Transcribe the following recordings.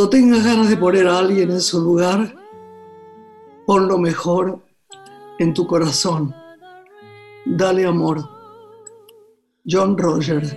Cuando tengas ganas de poner a alguien en su lugar, pon lo mejor en tu corazón. Dale amor. John Rogers.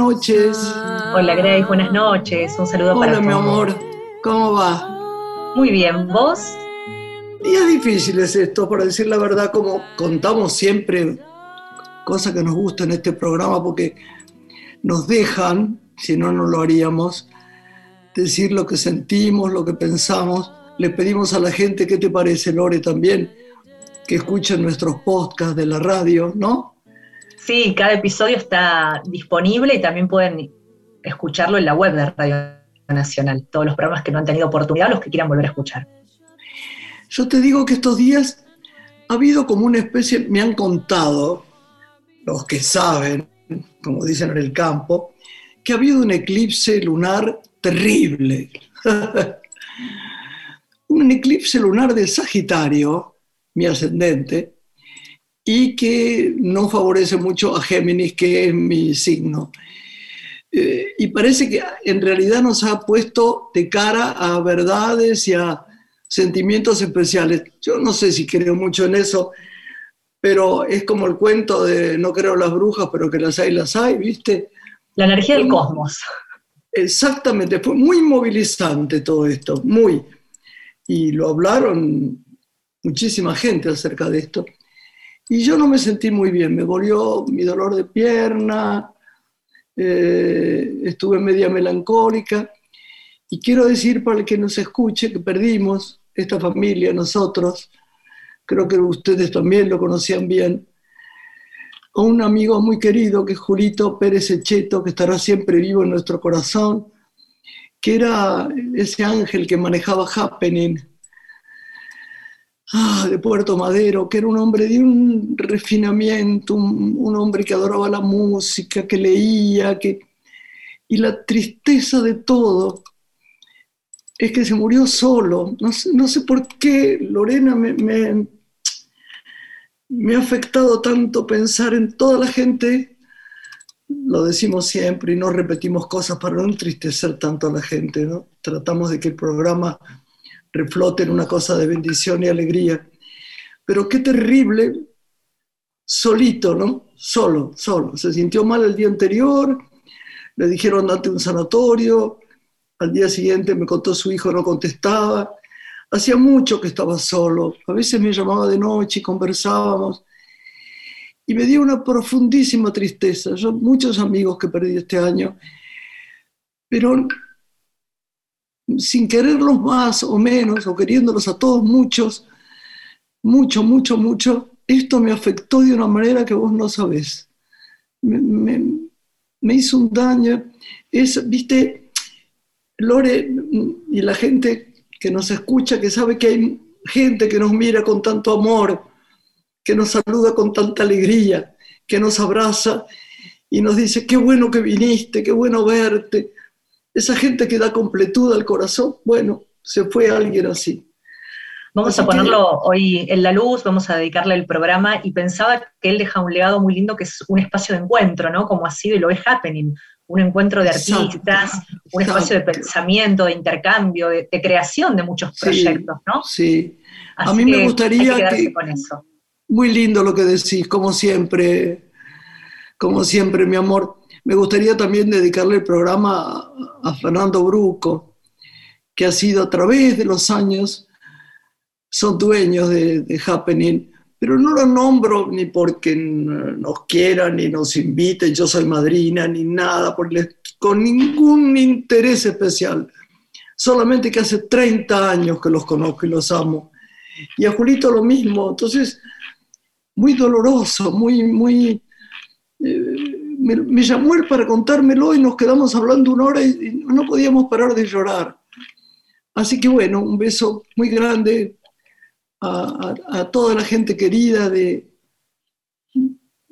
Noches. Hola Grace, buenas noches. Un saludo para todos. Hola mi amor, ¿cómo va? Muy bien, ¿vos? Días difíciles esto, para decir la verdad, como contamos siempre, cosas que nos gustan en este programa, porque nos dejan, si no, no lo haríamos, decir lo que sentimos, lo que pensamos. Le pedimos a la gente, ¿qué te parece, Lore, también? Que escuchen nuestros podcasts de la radio, ¿no? Sí, cada episodio está disponible y también pueden escucharlo en la web de Radio Nacional, todos los programas que no han tenido oportunidad, los que quieran volver a escuchar. Yo te digo que estos días ha habido como una especie, me han contado, los que saben, como dicen en el campo, que ha habido un eclipse lunar terrible. un eclipse lunar de Sagitario, mi ascendente, y que no favorece mucho a Géminis, que es mi signo. Eh, y parece que en realidad nos ha puesto de cara a verdades y a sentimientos especiales. Yo no sé si creo mucho en eso, pero es como el cuento de no creo las brujas, pero que las hay, las hay, ¿viste? La energía del cosmos. Exactamente, fue muy movilizante todo esto, muy. Y lo hablaron muchísima gente acerca de esto. Y yo no me sentí muy bien, me volvió mi dolor de pierna, eh, estuve media melancólica. Y quiero decir para el que nos escuche que perdimos esta familia, nosotros, creo que ustedes también lo conocían bien, a un amigo muy querido que es Julito Pérez Echeto, que estará siempre vivo en nuestro corazón, que era ese ángel que manejaba Happening, ah, de Puerto Madero, que era un hombre de un refinamiento, un, hombre que adoraba la música, que leía, que... y la tristeza de todo es que se murió solo. No sé, no sé por qué Lorena me, me, me, ha afectado tanto pensar en toda la gente, lo decimos siempre y no repetimos cosas para no entristecer tanto a la gente, ¿no? Tratamos de que el programa reflote en una cosa de bendición y alegría. Pero qué terrible, solito, ¿no? Solo, solo. Se sintió mal el día anterior, le dijeron date un sanatorio, al día siguiente me contó su hijo, no contestaba. Hacía mucho que estaba solo, a veces me llamaba de noche y conversábamos. Y me dio una profundísima tristeza. Yo muchos amigos que perdí este año, pero sin quererlos más o menos, o queriéndolos a todos muchos, mucho, mucho, mucho, esto me afectó de una manera que vos no sabés. Me, hizo un daño. Es, viste, Lore y la gente que nos escucha, que sabe que hay gente que nos mira con tanto amor, que nos saluda con tanta alegría, que nos abraza y nos dice, qué bueno que viniste, qué bueno verte esa gente que da completud al corazón, bueno, se fue alguien así. Vamos a ponerlo hoy en la luz, vamos a dedicarle el programa y pensaba que él deja un legado muy lindo que es un espacio de encuentro, ¿no? Como ha sido y lo es Happening, un encuentro de artistas, un espacio de pensamiento, de intercambio, de, creación de muchos proyectos, ¿no? Sí. a mí me gustaría que, con eso. Muy lindo lo que decís, como siempre, como siempre, mi amor. Me gustaría también dedicarle el programa a, Fernando Bruco, que ha sido a través de los años, son dueños de, Happening, pero no lo nombro ni porque nos quieran, ni nos inviten, yo soy madrina, ni nada, con ningún interés especial. Solamente que hace 30 años que los conozco y los amo. Y a Julito lo mismo. Entonces, muy doloroso, muy, muy... Eh, me, llamó él para contármelo y nos quedamos hablando una hora y, no podíamos parar de llorar. Así que bueno, un beso muy grande a, toda la gente querida de,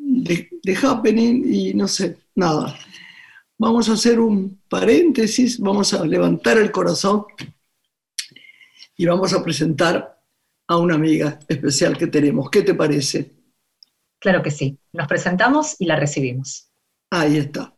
de, Happening y no sé, nada. Vamos a hacer un paréntesis, vamos a levantar el corazón y vamos a presentar a una amiga especial que tenemos. ¿Qué te parece? Claro que sí. Nos presentamos y la recibimos. Ahí está.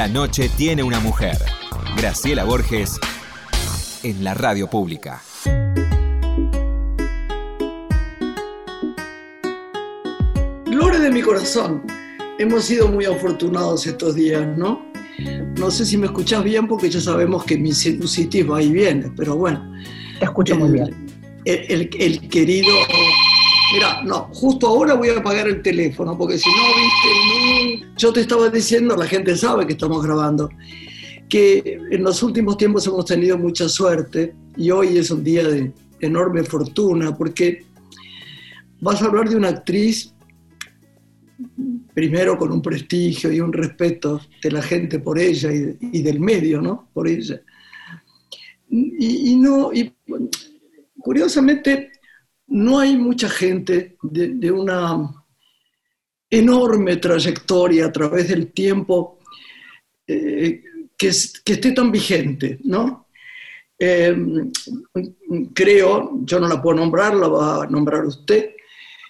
La noche tiene una mujer. Graciela Borges en la radio pública. Gloria de mi corazón. Hemos sido muy afortunados estos días, ¿no? No sé si me escuchas bien porque ya sabemos que mi sinusitis va y viene, pero bueno. Te escucho muy bien. el, el querido Mira, no, justo ahora voy a apagar el teléfono, porque si no, viste, yo te estaba diciendo, la gente sabe que estamos grabando, que en los últimos tiempos hemos tenido mucha suerte y hoy es un día de enorme fortuna, porque vas a hablar de una actriz, primero con un prestigio y un respeto de la gente por ella y, del medio, ¿no? Por ella. Y, no, curiosamente, no hay mucha gente de, una enorme trayectoria a través del tiempo eh, que, esté tan vigente, ¿no? Eh, creo, yo no la puedo nombrar, la va a nombrar usted,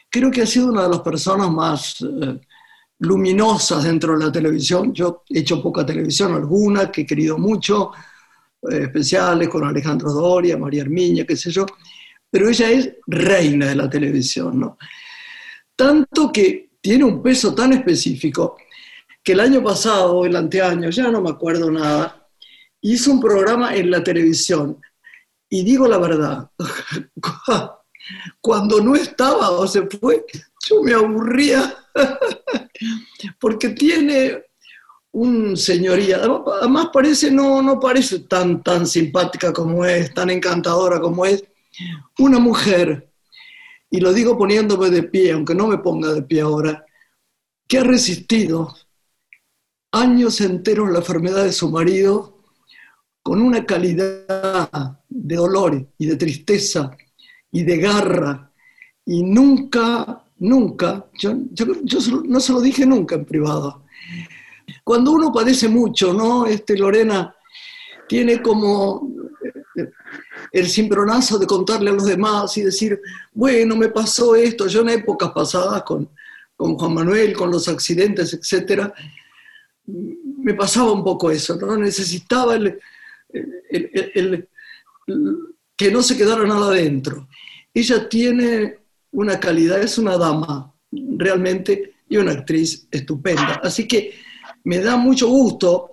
creo que ha sido una de las personas más eh, luminosas dentro de la televisión. Yo he hecho poca televisión, alguna que he querido mucho, especiales con Alejandro Doria, María Armiña, qué sé yo, pero ella es reina de la televisión, ¿no? Tanto que tiene un peso tan específico que el año pasado, el anteaño, ya no me acuerdo nada, hizo un programa en la televisión. Y digo la verdad, cuando no estaba o se fue, yo me aburría, porque tiene un señoría, además parece, no, no parece tan, tan simpática como es, tan encantadora como es, una mujer, y lo digo poniéndome de pie, aunque no me ponga de pie ahora, que ha resistido años enteros la enfermedad de su marido con una calidad de dolor y de tristeza y de garra. Y nunca, nunca, yo, no se lo dije nunca en privado. Cuando uno padece mucho, ¿no? Este Lorena tiene como el cimbronazo de contarle a los demás y decir, bueno, me pasó esto. Yo en épocas pasadas con, con Juan Manuel, con los accidentes, etcétera, me pasaba un poco eso, ¿no? Necesitaba el, que no se quedara nada adentro. Ella tiene una calidad, es una dama realmente y una actriz estupenda. Así que me da mucho gusto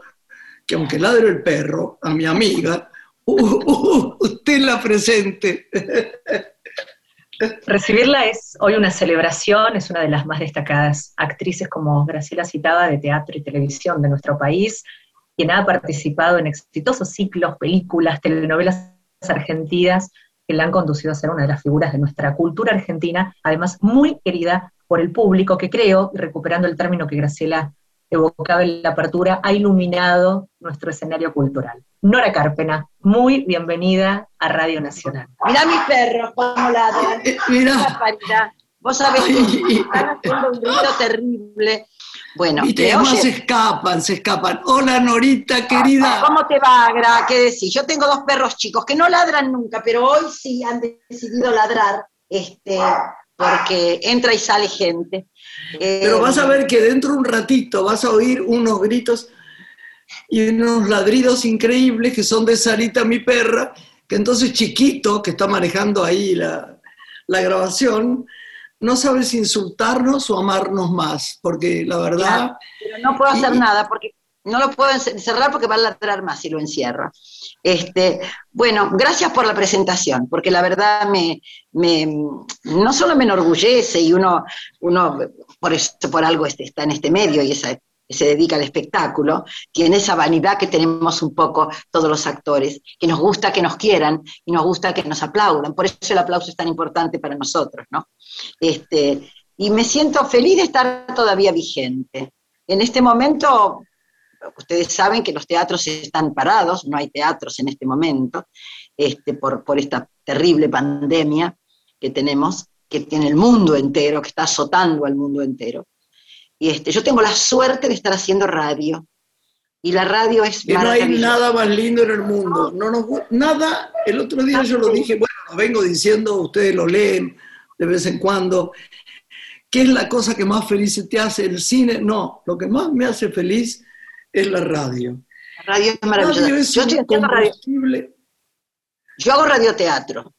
que aunque ladre el perro, a mi amiga, uh, uh, usted la presente. Recibirla es hoy una celebración, es una de las más destacadas actrices, como Graciela citaba, de teatro y televisión de nuestro país, quien ha participado en exitosos ciclos, películas, telenovelas argentinas que la han conducido a ser una de las figuras de nuestra cultura argentina, además muy querida por el público, que creo, recuperando el término que Graciela evocaba en la apertura, ha iluminado nuestro escenario cultural. Nora Carpena, muy bienvenida a Radio Nacional. Mirá mis perros, cómo ladran. Eh, mirá. Vos sabés que están haciendo un grito terrible. Bueno, y además se escapan, se escapan. Hola Norita, querida. ¿Cómo te va, Gra? ¿Qué decís? Yo tengo dos perros chicos que no ladran nunca, pero hoy sí han decidido ladrar, este, porque entra y sale gente. Pero vas a eh, ver que dentro de un ratito vas a oír unos gritos y unos ladridos increíbles que son de Sarita, mi perra, que entonces chiquito, que está manejando ahí la, la grabación, no sabes insultarnos o amarnos más, porque la verdad... pero no puedo hacer nada, porque no lo puedo encerrar porque va a ladrar más si lo encierro. Este, bueno, gracias por la presentación, porque la verdad me, me no solo me enorgullece y uno, uno por eso por algo este, está en este medio y esa, se dedica al espectáculo, tiene esa vanidad que tenemos un poco todos los actores, que nos gusta que nos quieran y nos gusta que nos aplaudan. Por eso el aplauso es tan importante para nosotros, ¿no? Este, y me siento feliz de estar todavía vigente. En este momento, ustedes saben que los teatros están parados, no hay teatros en este momento, este, por, por esta terrible pandemia que tenemos, que tiene el mundo entero, que está azotando al mundo entero. Y este, yo tengo la suerte de estar haciendo radio. Y la radio es que no hay nada más lindo en el mundo. No nos, nada, el otro día yo lo dije, bueno, lo vengo diciendo, ustedes lo leen de vez en cuando. ¿Qué es la cosa que más feliz te hace? ¿El cine? No, lo que más me hace feliz es la radio. La radio es maravillosa. yo, radio. yo hago radioteatro.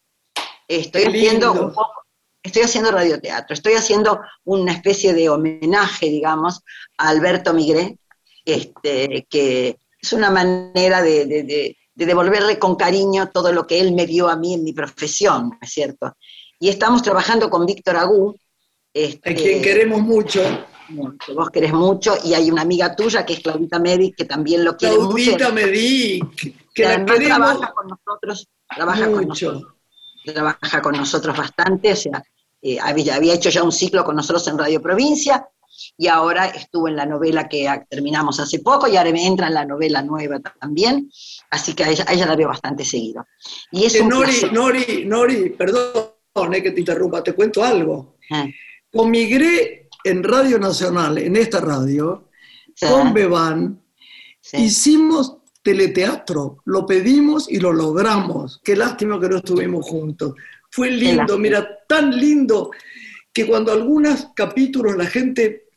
Estoy haciendo un poco estoy haciendo radioteatro, estoy haciendo una especie de homenaje, digamos, a Alberto Migré, este, que es una manera de, devolverle con cariño todo lo que él me dio a mí en mi profesión, ¿no es cierto? Y estamos trabajando con Víctor Agú. Este, a quien queremos mucho. Que vos querés mucho, y hay una amiga tuya que es Claudita Medic, que también lo quiere mucho. Claudita Medic, que la trabaja con nosotros, trabaja con nosotros trabaja con nosotros bastante, o sea, eh, había, había, hecho ya un ciclo con nosotros en Radio Provincia y ahora estuvo en la novela que terminamos hace poco y ahora me entra en la novela nueva también, así que a ella, la veo bastante seguido. Y es eh, Nori, Nori, Nori, perdón eh, que te interrumpa, te cuento algo. Ah. Con Migré en Radio Nacional, en esta radio, con Beban, hicimos teleteatro, lo pedimos y lo logramos. Qué lástima que no estuvimos juntos. Fue lindo, mira, tan lindo que cuando algunos capítulos la gente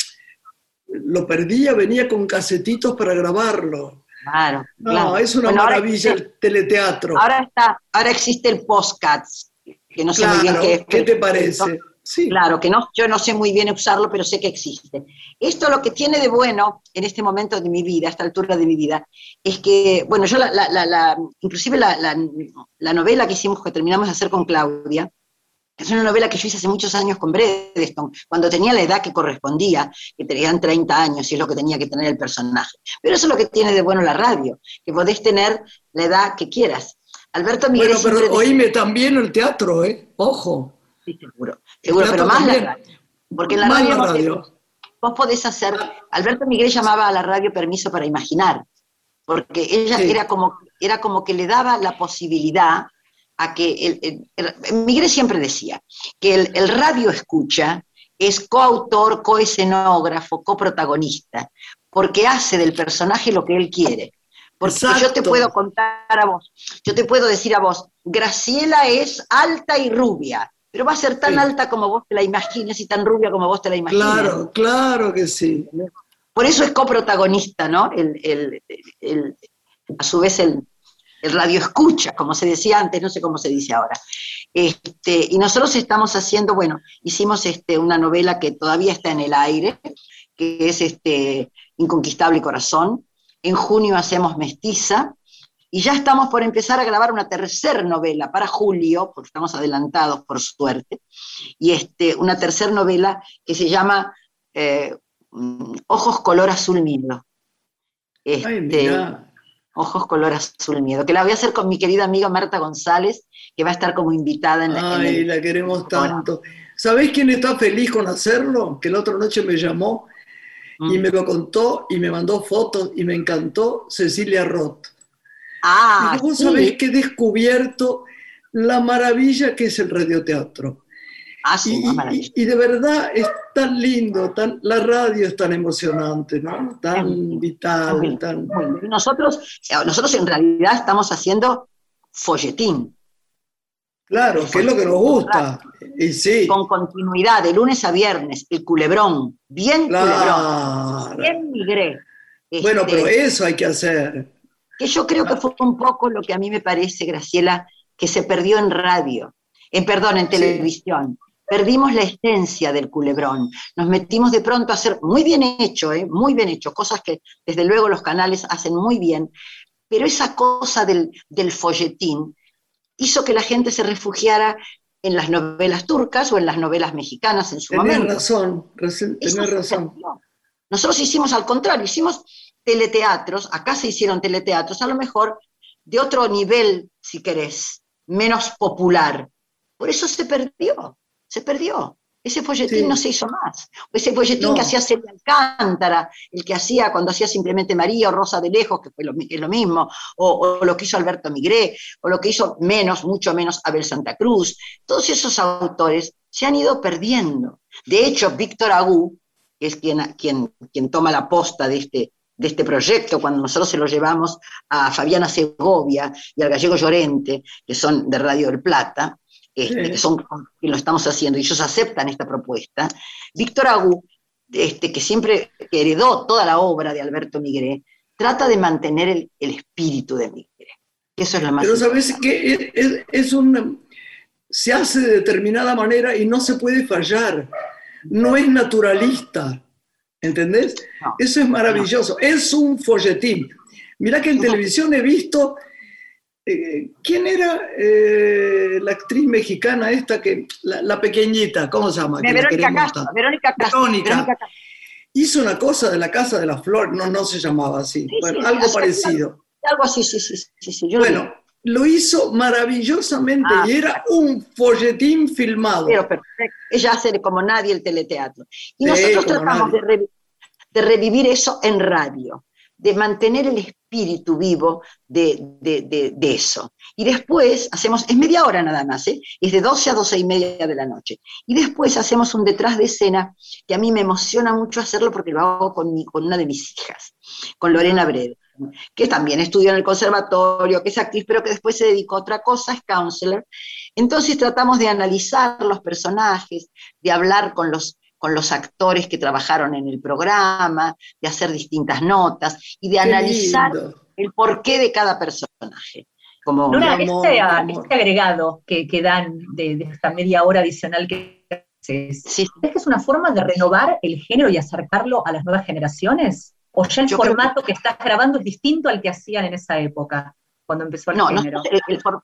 lo perdía, venía con casetitos para grabarlo. Claro. No, es una maravilla el teleteatro. Ahora está, ahora existe el postcats, que no sé muy bien qué es. ¿Qué te parece? Sí. Claro, que no, yo no sé muy bien usarlo, pero sé que existe. Esto lo que tiene de bueno en este momento de mi vida, a esta altura de mi vida, es que, bueno, yo la, la, la, inclusive la, novela que hicimos, que terminamos de hacer con Claudia, es una novela que yo hice hace muchos años con Bredeston, cuando tenía la edad que correspondía, que tenían 30 años y es lo que tenía que tener el personaje. Pero eso es lo que tiene de bueno la radio, que podés tener la edad que quieras. Alberto Miguel. Bueno, pero oíme también el teatro, ¿eh? Ojo. Sí, seguro. Seguro, pero más la radio. Porque en la radio, Vos, podés hacer. Alberto Miguel llamaba a la radio permiso para imaginar. Porque ella era, como, era como que le daba la posibilidad a que. El, Miguel siempre decía que el, radio escucha es coautor, coescenógrafo, coprotagonista, porque hace del personaje lo que él quiere. Porque yo te puedo contar a vos, yo te puedo decir a vos, Graciela es alta y rubia, pero va a ser tan alta como vos te la imagines y tan rubia como vos te la imagines. Claro, claro que sí. Por eso es coprotagonista, ¿no? a su vez el, radio escucha, como se decía antes, no sé cómo se dice ahora. Este, y nosotros estamos haciendo, bueno, hicimos este, una novela que todavía está en el aire, que es este, Inconquistable Corazón, en junio hacemos Mestiza, y ya estamos por empezar a grabar una tercera novela para julio, porque estamos adelantados por suerte, y este, una tercera novela que se llama eh, Ojos color azul miedo. Este, Ojos color azul miedo, que la voy a hacer con mi querida amiga Marta González, que va a estar como invitada en la... Ay, la queremos tanto. ¿Sabés quién está feliz con hacerlo? Que la otra noche me llamó y mm. me lo contó y me mandó fotos y me encantó Cecilia Roth. Ah, y vos sabés que he descubierto la maravilla que es el radioteatro. Ah, sí, y, y, de verdad es tan lindo, tan, la radio es tan emocionante, ¿no? Tan vital. tan... Nosotros, nosotros en realidad estamos haciendo folletín. Claro, que es lo que nos gusta. Y sí. Con continuidad, de lunes a viernes, el culebrón, bien culebrón, bien migré. bueno, pero este, eso hay que hacer. Que yo creo que fue un poco lo que a mí me parece, Graciela, que se perdió en radio, en perdón, en televisión. Perdimos la esencia del culebrón. Nos metimos de pronto a hacer muy bien hecho, ¿eh? muy bien hecho, cosas que desde luego los canales hacen muy bien, pero esa cosa del, del folletín, hizo que la gente se refugiara en las novelas turcas o en las novelas mexicanas en su tenés momento. Razón, tenés razón. Nosotros hicimos al contrario, hicimos teleteatros, acá se hicieron teleteatros, a lo mejor de otro nivel, si querés, menos popular. Por eso se perdió, se perdió. Ese folletín no se hizo más. ese folletín que hacía Celia Alcántara, el que hacía cuando hacía simplemente María o Rosa de Lejos, que fue lo, es lo mismo, o, lo que hizo Alberto Migré, o lo que hizo menos, mucho menos Abel Santa Cruz. Todos esos autores se han ido perdiendo. De hecho, Víctor Agú, que es quien, quien, quien toma la posta de este, de este proyecto, cuando nosotros se lo llevamos a Fabiana Segovia y al Gallego Llorente, que son de Radio del Plata, este, que, son, que lo estamos haciendo, y ellos aceptan esta propuesta. Víctor Agú, este, que siempre heredó toda la obra de Alberto Migré, trata de mantener el, espíritu de Migré. Eso es lo más Pero sabes que es, es un, se hace de determinada manera y no se puede fallar. No es naturalista. ¿Entendés? Eso es maravilloso. Es un folletín. Mira que en televisión he visto eh, ¿Quién era eh, la actriz mexicana esta que, la, pequeñita, ¿cómo se llama? Verónica, Castro, Verónica, Verónica, Hizo una cosa de la Casa de las Flores, no, no se llamaba así, bueno, algo parecido. Algo así, sí, sí, sí. bueno, lo hizo maravillosamente ah, y era un folletín filmado. Pero perfecto. Ella hace como nadie el teleteatro. Y nosotros tratamos de revivir eso en radio de mantener el espíritu vivo de, eso. Y después hacemos, es media hora nada más, ¿eh? es de 12 a 12 y media de la noche. Y después hacemos un detrás de escena que a mí me emociona mucho hacerlo porque lo hago con, con una de mis hijas, con Lorena Breda que también estudió en el conservatorio, que es actriz, pero que después se dedicó a otra cosa, es counselor. Entonces tratamos de analizar los personajes, de hablar con los con los actores que trabajaron en el programa, de hacer distintas notas y de analizar el porqué de cada personaje. Como, este, este, agregado que, que dan de, esta media hora adicional que Sí. ¿Es que es una forma de renovar el género y acercarlo a las nuevas generaciones? ¿O ya el formato que... estás grabando es distinto al que hacían en esa época, cuando empezó el género? No, el,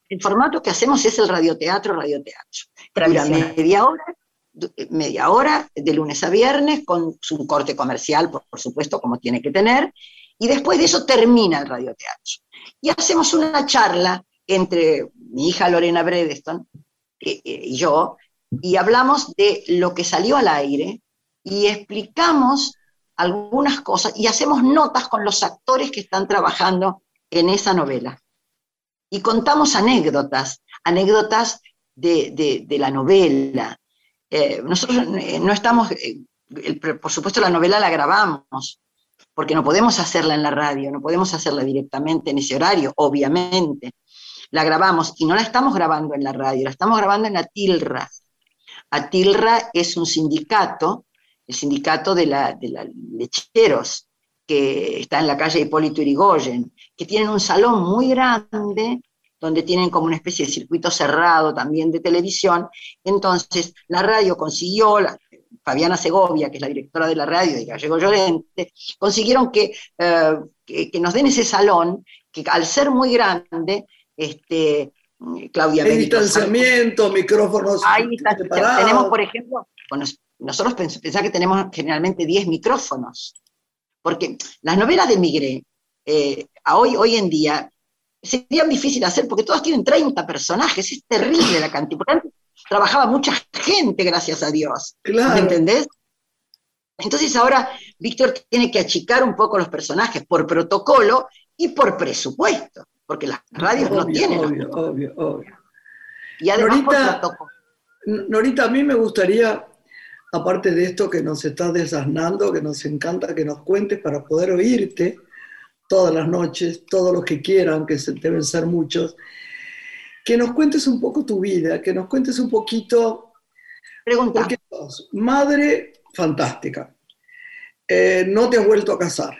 el, formato que hacemos es el radioteatro, radioteatro. Dura media hora, media hora, de lunes a viernes, con su corte comercial, por, supuesto, como tiene que tener, y después de eso termina el radioteatro. Y hacemos una charla entre mi hija Lorena Bredeston eh, eh, y yo, y hablamos de lo que salió al aire y explicamos algunas cosas y hacemos notas con los actores que están trabajando en esa novela. Y contamos anécdotas, anécdotas de, la novela. Eh, nosotros eh, no estamos, eh, por supuesto la novela la grabamos, porque no podemos hacerla en la radio, no podemos hacerla directamente en ese horario, obviamente. La grabamos y no la estamos grabando en la radio, la estamos grabando en la TILRA, Atilra es un sindicato, el sindicato de, la, lecheros, que está en la calle Hipólito Yrigoyen, que tienen un salón muy grande donde tienen como una especie de circuito cerrado también de televisión. Entonces, la radio consiguió, Fabiana Segovia, que es la directora de la radio, y Gallego Llorente, consiguieron que, eh, que, que, nos den ese salón, que al ser muy grande, este, Claudia Hay distanciamiento, micrófonos. Ahí tenemos, por ejemplo, nosotros pensamos que tenemos generalmente 10 micrófonos, porque las novelas de Migré, eh, hoy, hoy en día, serían difíciles de hacer porque todas tienen 30 personajes, es terrible la cantidad. Porque antes trabajaba mucha gente, gracias a Dios. Claro. ¿Me entendés? Entonces ahora Víctor tiene que achicar un poco los personajes por protocolo y por presupuesto porque las radios no tienen. Obvio, obvio, obvio. Y además Norita, Norita, a mí me gustaría, aparte de esto que nos estás desasnando, que nos encanta que nos cuentes para poder oírte todas las noches, todos los que quieran, que deben ser muchos, que nos cuentes un poco tu vida, que nos cuentes un poquito... Pregunta. madre fantástica, eh, no te has vuelto a casar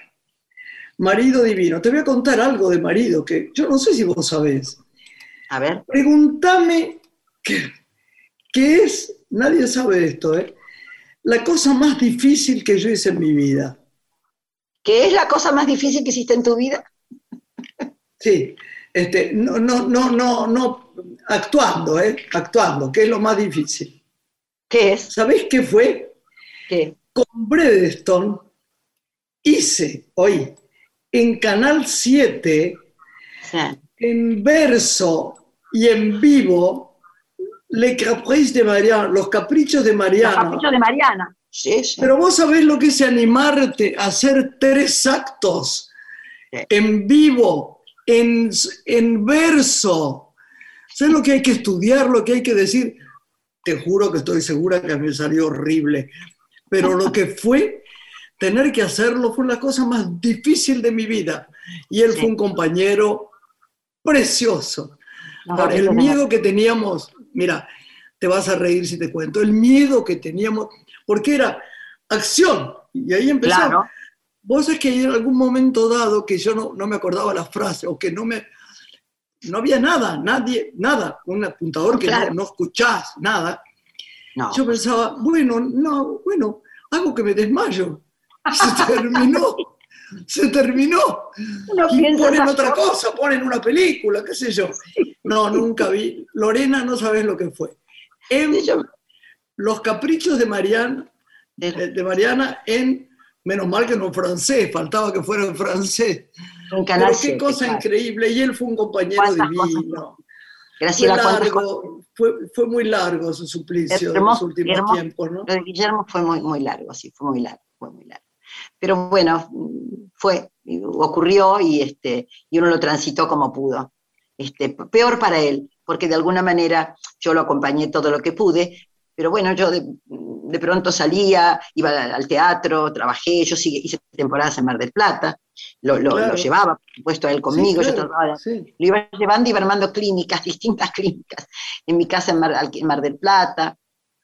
marido divino. Te voy a contar algo de marido que yo no sé si vos sabés. A ver. Pregúntame qué, es, nadie sabe esto, ¿eh? La cosa más difícil que yo hice en mi vida. ¿Qué es la cosa más difícil que hiciste en tu vida? Sí, este, no, no, no, no, no, actuando, ¿eh? Actuando, ¿qué es lo más difícil. ¿Qué es? ¿Sabés qué fue? ¿Qué? Con Bredestone hice, hoy, en Canal 7, en verso y en vivo, Le Caprice de Mariana, Los Caprichos de Mariana. Los Caprichos de Mariana. Pero vos sabés lo que es animarte a hacer tres actos en vivo, en, en verso. ¿Sabes lo que hay que estudiar, lo que hay que decir? Te juro que estoy segura que me salió horrible. Pero lo que fue tener que hacerlo fue la cosa más difícil de mi vida. Y él fue un compañero precioso. el miedo que teníamos, mira, te vas a reír si te cuento, el miedo que teníamos, porque era acción. Y ahí empezó. Vos es que en algún momento dado que yo no, no me acordaba la frase o que no me... No había nada, nadie, nada, un apuntador que no, no, escuchás, nada. Yo pensaba, bueno, no, bueno, hago que me desmayo se terminó, se terminó. y ponen otra cosa, ponen una película, qué sé yo. No, nunca vi. Lorena, no sabes lo que fue. En Los Caprichos de Mariana, de, Mariana en, menos mal que no en francés, faltaba que fuera en francés. Pero qué cosa increíble, y él fue un compañero divino. Fue, largo, fue, fue, muy largo su suplicio en los últimos tiempos, ¿no? Lo de Guillermo fue muy, muy largo, sí, fue muy largo, fue muy largo. Pero bueno, fue, ocurrió y, este, y uno lo transitó como pudo. Este, peor para él, porque de alguna manera yo lo acompañé todo lo que pude, pero bueno, yo de, pronto salía, iba al teatro, trabajé, yo hice temporadas en Mar del Plata, lo, llevaba, por supuesto, a él conmigo, yo lo iba llevando y iba armando clínicas, distintas clínicas, en mi casa en Mar del Plata,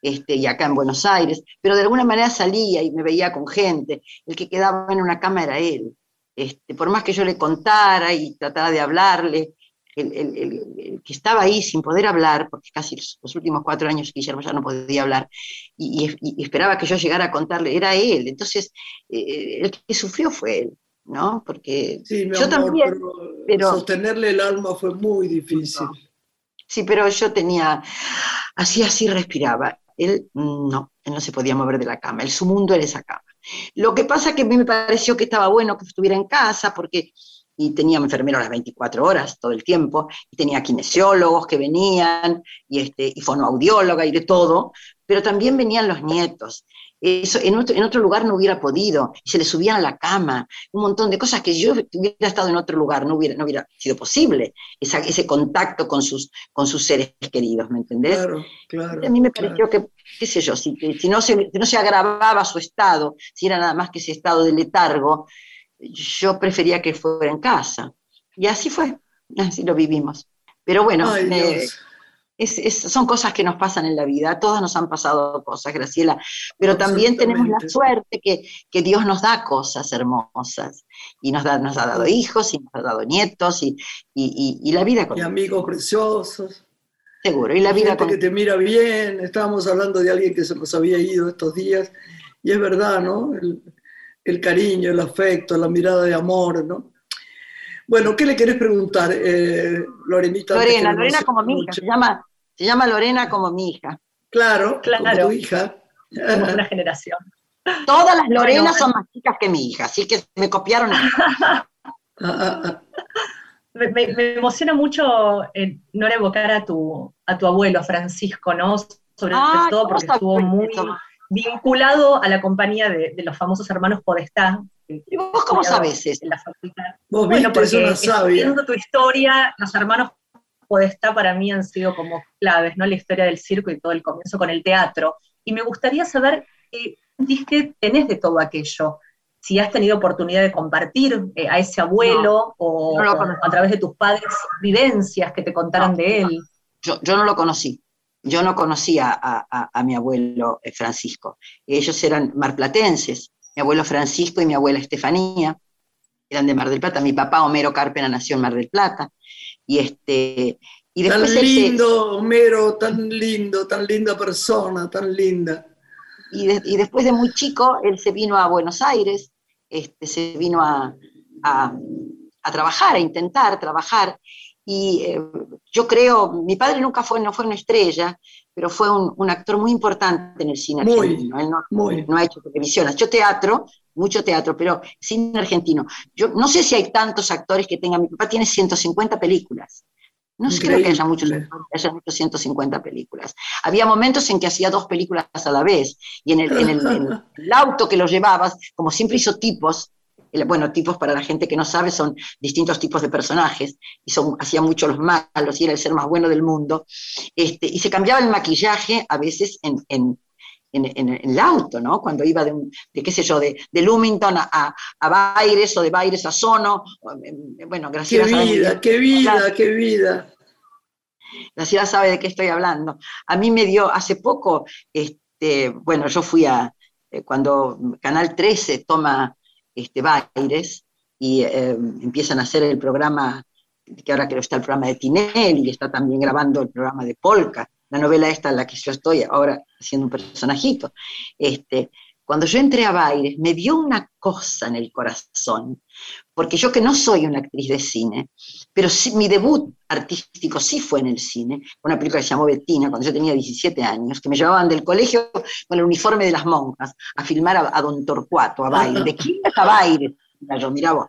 este, y acá en Buenos Aires, pero de alguna manera salía y me veía con gente. El que quedaba en una cama era él. Este, por más que yo le contara y tratara de hablarle, el, que estaba ahí sin poder hablar, porque casi los, últimos cuatro años Guillermo ya no podía hablar, y, esperaba que yo llegara a contarle, era él. Entonces, eh, el que sufrió fue él, ¿no? Porque yo también. Pero, sostenerle el alma fue muy difícil. Sí, pero yo tenía, así, así respiraba. Él no, él no se podía mover de la cama, él, su mundo era esa cama. Lo que pasa que a mí me pareció que estaba bueno que estuviera en casa, porque y tenía enfermeros las 24 horas todo el tiempo, y tenía kinesiólogos que venían, y, este, y fonoaudióloga y de todo, pero también venían los nietos. Eso en otro, en otro lugar no hubiera podido, y se le subían a la cama, un montón de cosas que yo hubiera estado en otro lugar, no hubiera, no hubiera sido posible, ese contacto con sus, con sus seres queridos, ¿me entendés? Claro, claro. A mí me pareció que, qué sé yo, si, si, no se, si no se agravaba su estado, si era nada más que ese estado de letargo, yo prefería que fuera en casa. Y así fue, así lo vivimos. Pero bueno, son cosas que nos pasan en la vida, todas nos han pasado cosas, Graciela, pero también tenemos la suerte que, que, Dios nos da cosas hermosas y nos, da, nos ha dado hijos y nos ha dado nietos y, y, y, la vida con... Y amigos preciosos. Seguro, y la vida gente que te mira bien, estábamos hablando de alguien que se nos había ido estos días, y es verdad, ¿no? el cariño, el afecto, la mirada de amor, ¿no? Bueno, ¿qué le querés preguntar, eh, Lorenita? Lorena, Lorena como mi hija, se llama, se llama Lorena como mi hija. Claro, claro. como tu hija. Somos una generación. Todas las Lorenas son más chicas que mi hija, así que me copiaron. Ah, ah, ah. me, me, emociona mucho eh, no evocar a tu, a tu abuelo Francisco, ¿no? Sobre todo porque estuvo muy vinculado a la compañía de, los famosos hermanos Podestá. ¿Y vos cómo sabes eso? En la facultad. Vos bueno, porque viendo tu historia, los hermanos Podestá para mí han sido como claves, ¿no? La historia del circo y todo el comienzo con el teatro. Y me gustaría saber qué que tenés de todo aquello. Si has tenido oportunidad de compartir eh, a ese abuelo o, a través de tus padres vivencias que te contaron de él. Yo, yo no lo conocí yo no conocía a, mi abuelo eh, Francisco. Ellos eran marplatenses, mi abuelo Francisco y mi abuela Estefanía, eran de Mar del Plata. Mi papá Homero Carpena nació en Mar del Plata. Y este, y tan lindo, Homero, tan lindo, tan linda persona, tan linda. Y, y, después de muy chico, él se vino a Buenos Aires, este, se vino a, a, a trabajar, a intentar trabajar, y eh, yo creo, mi padre nunca fue, no fue una estrella, pero fue un, actor muy importante en el cine argentino. Él no, ha hecho televisión, ha hecho teatro, mucho teatro, pero cine argentino. Yo no sé si hay tantos actores que tengan, mi papá tiene 150 películas. No sé, creo que haya muchos actores que hayan hecho 150 películas. Había momentos en que hacía dos películas a la vez, y en el, en el auto que lo llevabas, como siempre hizo tipos, bueno, tipos para la gente que no sabe son distintos tipos de personajes, y son, hacía mucho los malos, y era el ser más bueno del mundo, este, y se cambiaba el maquillaje a veces en, en, el auto, ¿no? Cuando iba de, de qué sé yo, de, de Lumington a, a, Baires o de Baires a Sono, bueno, gracias. Qué vida, qué vida, qué vida. Graciela sabe de qué estoy hablando. A mí me dio hace poco, este, bueno, yo fui a, eh, cuando Canal 13 toma este, Baires y eh, empiezan a hacer el programa, que ahora creo está el programa de Tinelli, y está también grabando el programa de Polka, la novela esta en la que yo estoy ahora haciendo un personajito. Este, cuando yo entré a Baires, me dio una cosa en el corazón, porque yo que no soy una actriz de cine, pero sí, mi debut artístico sí fue en el cine, una película que se llamó Bettina, cuando yo tenía 17 años, que me llevaban del colegio con el uniforme de las monjas a filmar a, Don Torcuato, a Baires, de quién a Baires, yo miraba.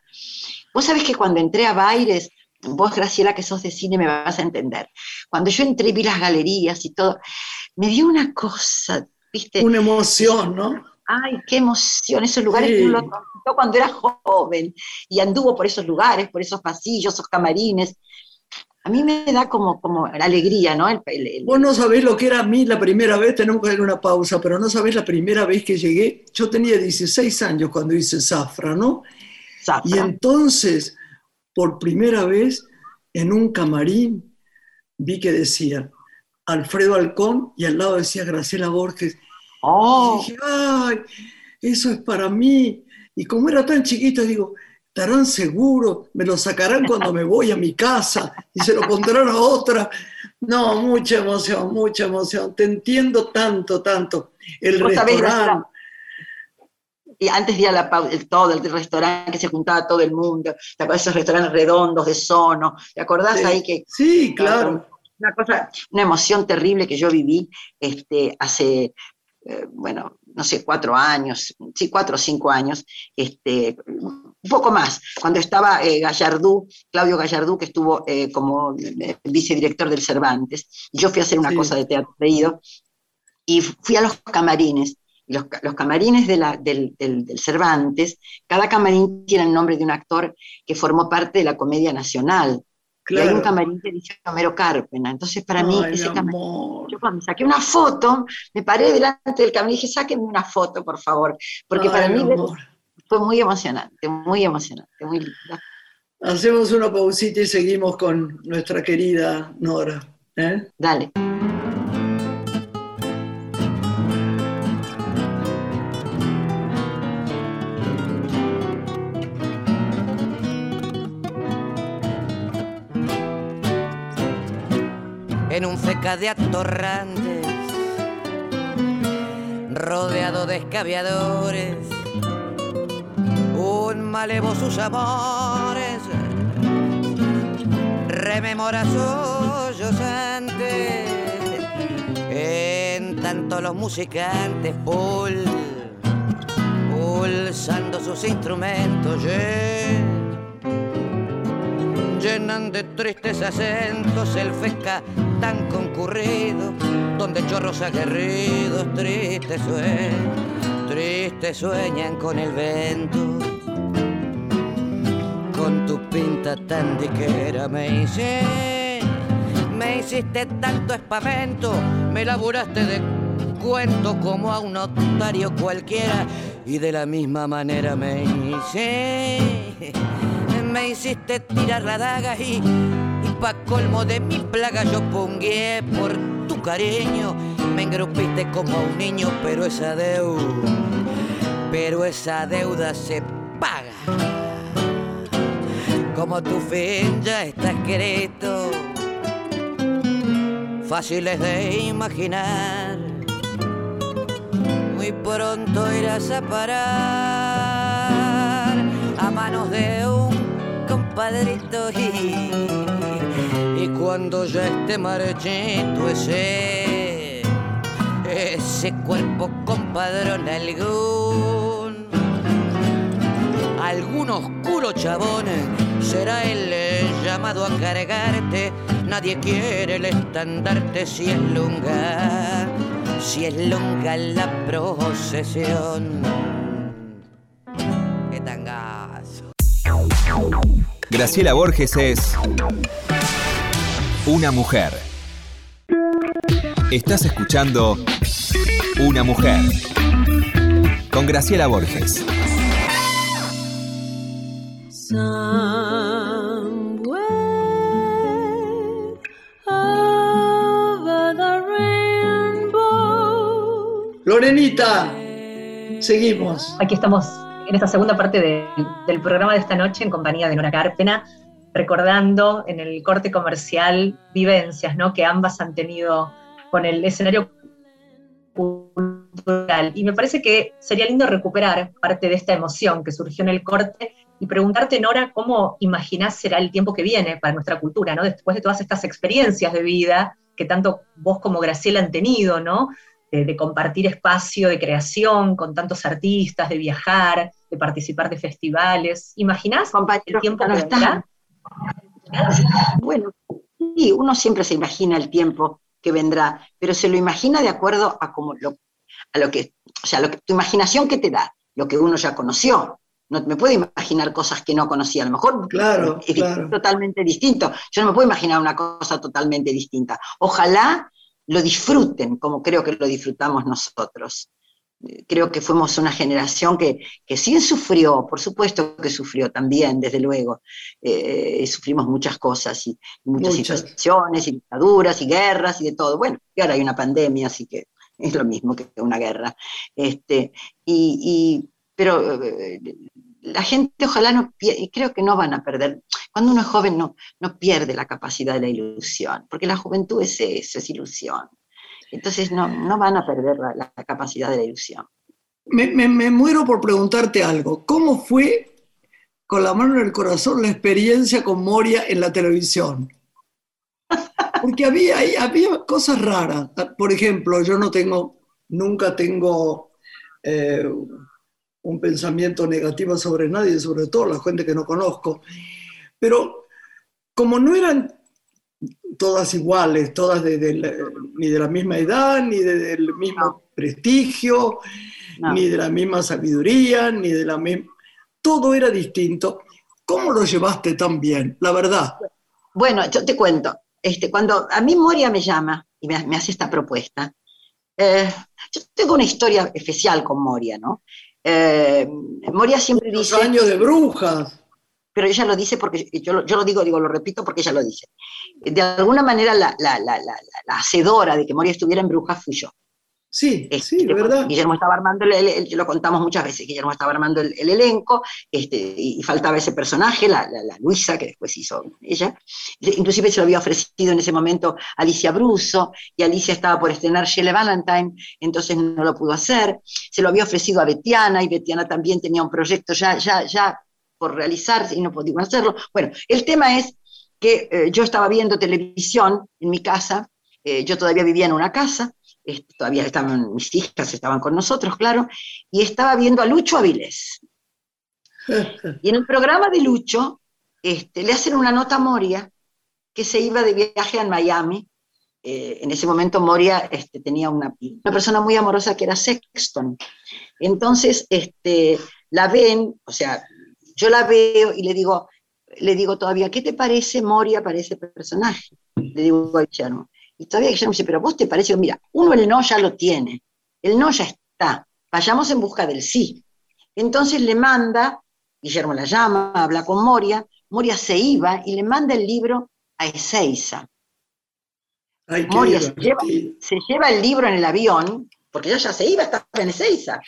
Vos sabés que cuando entré a Baires, vos Graciela que sos de cine me vas a entender, cuando yo entré vi las galerías y todo, me dio una cosa, ¿viste? Una emoción, ¿no? Ay, qué emoción, esos lugares que uno lo cuando era joven y anduvo por esos lugares, por esos pasillos, esos camarines. A mí me da como, como alegría, ¿no? Vos no sabés lo que era a mí la primera vez, tenemos que hacer una pausa, pero no sabés la primera vez que llegué. Yo tenía 16 años cuando hice Zafra, ¿no? Y entonces, por primera vez, en un camarín, vi que decía Alfredo Alcón y al lado decía Graciela Borges. Oh. Y dije, ay, eso es para mí. Y como era tan chiquita, digo, estarán seguros, me lo sacarán cuando me voy a mi casa y se lo pondrán a otra. No, mucha emoción, mucha emoción. Te entiendo tanto, tanto. El restaurante. Y antes de a la el, todo el restaurante que se juntaba todo el mundo, ¿te acuerdas esos restaurantes redondos de sono? ¿Te acordás ahí que... Sí, claro. Una cosa, una emoción terrible que yo viví este, hace, eh, bueno, no sé, cuatro años, sí, cuatro o cinco años, este, un poco más, cuando estaba eh, Gallardú, Claudio Gallardú, que estuvo eh, como eh, vicedirector del Cervantes, yo fui a hacer una cosa de teatro leído, y fui a los camarines, los, los camarines de la, del, del, Cervantes, cada camarín tiene el nombre de un actor que formó parte de la Comedia Nacional. Y hay un camarín que dice Homero Carpena. Entonces, para mí, ese camarín, yo cuando saqué una foto, me paré delante del camarín y dije, sáquenme una foto, por favor. Porque para mí, fue muy emocionante, muy emocionante, muy linda. Hacemos una pausita y seguimos con nuestra querida Nora. ¿eh? Dale. De atorrantes, rodeado de escaviadores un malevo sus amores, rememora antes. En tanto los musicantes pul, pulsando sus instrumentos, llenan de tristes acentos el fesca tan concurrido, donde chorros aguerridos tristes sueñan, tristes sueñan con el vento con tu pinta tan diquera me hice. Me hiciste tanto espamento, me laburaste de cuento como a un notario cualquiera y de la misma manera me hice. Me hiciste tirar la daga y, y pa' colmo de mi plaga yo pongué por tu cariño. Me engrupiste como un niño, pero esa deuda, pero esa deuda se paga como tu fin ya está escrito, fáciles de imaginar. Muy pronto irás a parar a manos de un compadrito y, y cuando ya esté marchito ese, ese cuerpo compadrón algún, algún oscuro chabón será el llamado a cargarte. Nadie quiere el estandarte si es lunga, si es lunga la procesión. ¡Qué tangazo! Graciela Borges es una mujer. Estás escuchando Una mujer con Graciela Borges. Lorenita, seguimos. Aquí estamos en esta segunda parte del programa de esta noche en compañía de Nora Carpena, recordando en el corte comercial vivencias ¿no? que ambas han tenido con el escenario cultural. Y me parece que sería lindo recuperar parte de esta emoción que surgió en el corte y preguntarte, Nora, cómo imaginás será el tiempo que viene para nuestra cultura, ¿no? Después de todas estas experiencias de vida que tanto vos como Graciela han tenido, ¿no? De, compartir espacio de creación con tantos artistas, de viajar, de participar de festivales. ¿Imaginás el tiempo que vendrá? Bueno, sí, uno siempre se imagina el tiempo que vendrá, pero se lo imagina de acuerdo a, como lo, a lo que, o sea, lo que, tu imaginación que te da, lo que uno ya conoció. No me puedo imaginar cosas que no conocía, a lo mejor claro, es totalmente distinto. Yo no me puedo imaginar una cosa totalmente distinta. Ojalá lo disfruten como creo que lo disfrutamos nosotros. Creo que fuimos una generación que, que sí sufrió, por supuesto que sufrió también, desde luego. Eh, sufrimos muchas cosas y, muchas, situaciones y dictaduras y guerras y de todo. Bueno, y ahora hay una pandemia, así que es lo mismo que una guerra. Este, y, pero eh, la gente ojalá no y creo que no van a perder. Cuando uno es joven no, no pierde la capacidad de la ilusión, porque la juventud es eso, es ilusión. Entonces no, no van a perder la, capacidad de la ilusión. Me, me, muero por preguntarte algo. ¿Cómo fue, con la mano en el corazón, la experiencia con Moria en la televisión? Porque había, había cosas raras. Por ejemplo, yo no tengo, nunca tengo eh, un pensamiento negativo sobre nadie, sobre todo la gente que no conozco. Pero como no eran todas iguales, todas de, ni de la misma edad, ni del mismo prestigio, ni de la misma sabiduría, ni de la misma... Todo era distinto. ¿Cómo lo llevaste tan bien, la verdad? Bueno, yo te cuento. Este, cuando a mí Moria me llama y me, hace esta propuesta, eh, yo tengo una historia especial con Moria, ¿no? Eh, Moria siempre dice... años de brujas. Pero ella lo dice porque, yo, lo digo, digo, lo repito porque ella lo dice. De alguna manera la, hacedora de que Moria estuviera en brujas fui yo. Sí, este, sí, de verdad. Guillermo estaba armando, el, lo contamos muchas veces, Guillermo estaba armando el, elenco, este, y, faltaba ese personaje, la, Luisa, que después hizo ella. Inclusive se lo había ofrecido en ese momento Alicia Bruso, y Alicia estaba por estrenar Shelley Valentine, entonces no lo pudo hacer. Se lo había ofrecido a Betiana, y Betiana también tenía un proyecto ya, ya, ya por realizarse y no podía hacerlo. Bueno, el tema es que eh, yo estaba viendo televisión en mi casa, eh, yo todavía vivía en una casa, todavía estaban mis hijas, estaban con nosotros, claro, y estaba viendo a Lucho Avilés. Y en el programa de Lucho este, le hacen una nota a Moria que se iba de viaje a Miami. Eh, en ese momento Moria este, tenía una, una, persona muy amorosa que era Sexton. Entonces este, la ven, o sea, yo la veo y le digo, le digo todavía, ¿qué te parece Moria para ese personaje? Le digo a Guillermo. Y todavía Guillermo dice, pero vos te parece, mira, uno el no ya lo tiene, el no ya está, vayamos en busca del sí. Entonces le manda, Guillermo la llama, habla con Moria, Moria se iba y le manda el libro a Ezeiza. Moria se lleva, el libro en el avión, porque ella ya se iba, estaba en Ezeiza.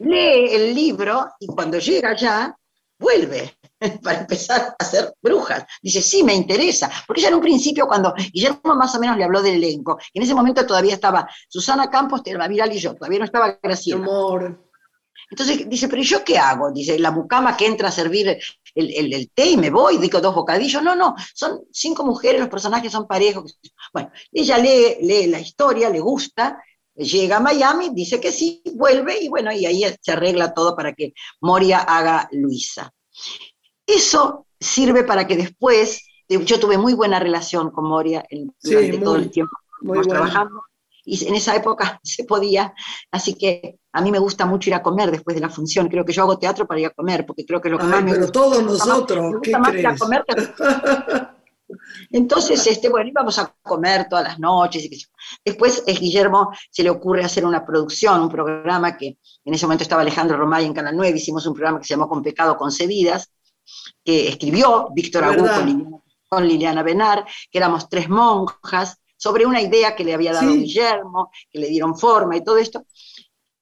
Lee el libro y cuando llega allá, vuelve para empezar a hacer brujas. Dice, sí, me interesa, porque ya en un principio cuando Guillermo más o menos le habló del elenco, en ese momento todavía estaba Susana Campos, Telma Viral y yo, todavía no estaba Graciela. Amor. Entonces dice, pero yo qué hago? Dice, la mucama que entra a servir el, té y me voy, digo dos bocadillos. No, no, son cinco mujeres, los personajes son parejos. Bueno, ella lee, lee la historia, le gusta, llega a Miami, dice que sí, vuelve y bueno, y ahí se arregla todo para que Moria haga Luisa. Eso sirve para que después, yo tuve muy buena relación con Moria durante todo el tiempo que trabajando, y en esa época se podía, así que a mí me gusta mucho ir a comer después de la función, creo que yo hago teatro para ir a comer, porque creo que lo que más me pero todos nosotros, me gusta más ir a comer Entonces, este, bueno, íbamos a comer todas las noches. Y Después, es Guillermo se le ocurre hacer una producción, un programa que en ese momento estaba Alejandro Romay en Canal 9, hicimos un programa que se llamó Con Pecado Concebidas, que escribió Víctor Agú con Liliana, Benar, que éramos tres monjas, sobre una idea que le había dado Guillermo, que le dieron forma y todo esto.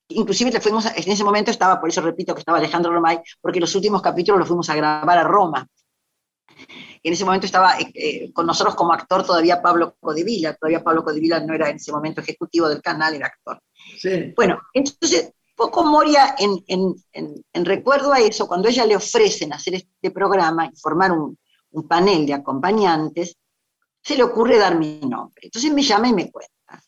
Inclusive le fuimos, en ese momento estaba, por eso repito que estaba Alejandro Romay, porque los últimos capítulos los fuimos a grabar a Roma. En ese momento estaba eh, eh, con nosotros como actor todavía Pablo Codevilla, todavía Pablo Codevilla no era en ese momento ejecutivo del canal, era actor. Bueno, entonces poco Moria, en, recuerdo a eso, cuando ella le ofrecen hacer este programa y formar un, panel de acompañantes, se le ocurre dar mi nombre. Entonces me llama y me cuenta.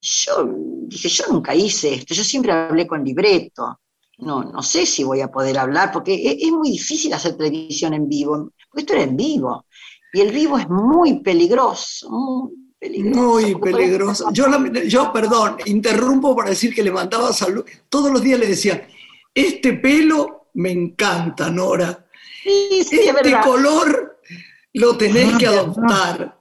Yo dije, yo nunca hice esto, yo siempre hablé con libreto. No, no sé si voy a poder hablar, porque es, es muy difícil hacer televisión en vivo, porque esto era en vivo. Y el vivo es muy peligroso, muy muy peligroso. Yo, yo, perdón, interrumpo para decir que le mandaba salud. Todos los días le decía, este pelo me encanta, Nora. Sí, sí, este color lo tenés que adoptar.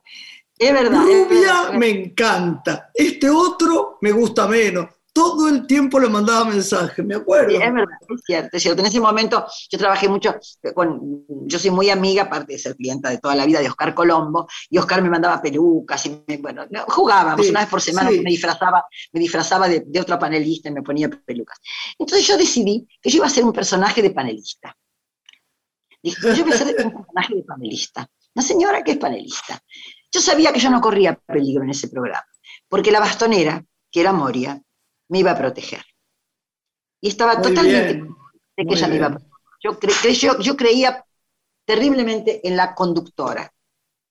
Es verdad. Rubia me encanta. Este otro me gusta menos todo el tiempo le mandaba mensajes, me acuerdo. es verdad, es cierto, es cierto. En ese momento yo trabajé mucho con, yo soy muy amiga, aparte de ser clienta de toda la vida, de Oscar Colombo, y Oscar me mandaba pelucas, y bueno, jugábamos, una vez por semana me disfrazaba, me disfrazaba de, otra panelista y me ponía pelucas. Entonces yo decidí que yo iba a ser un personaje de panelista. Dije, yo voy a ser un personaje de panelista. Una señora que es panelista. Yo sabía que yo no corría peligro en ese programa, porque la bastonera, que era Moria, me iba a proteger. Y estaba totalmente de que ella me iba a proteger. Yo, yo, creía terriblemente en la conductora.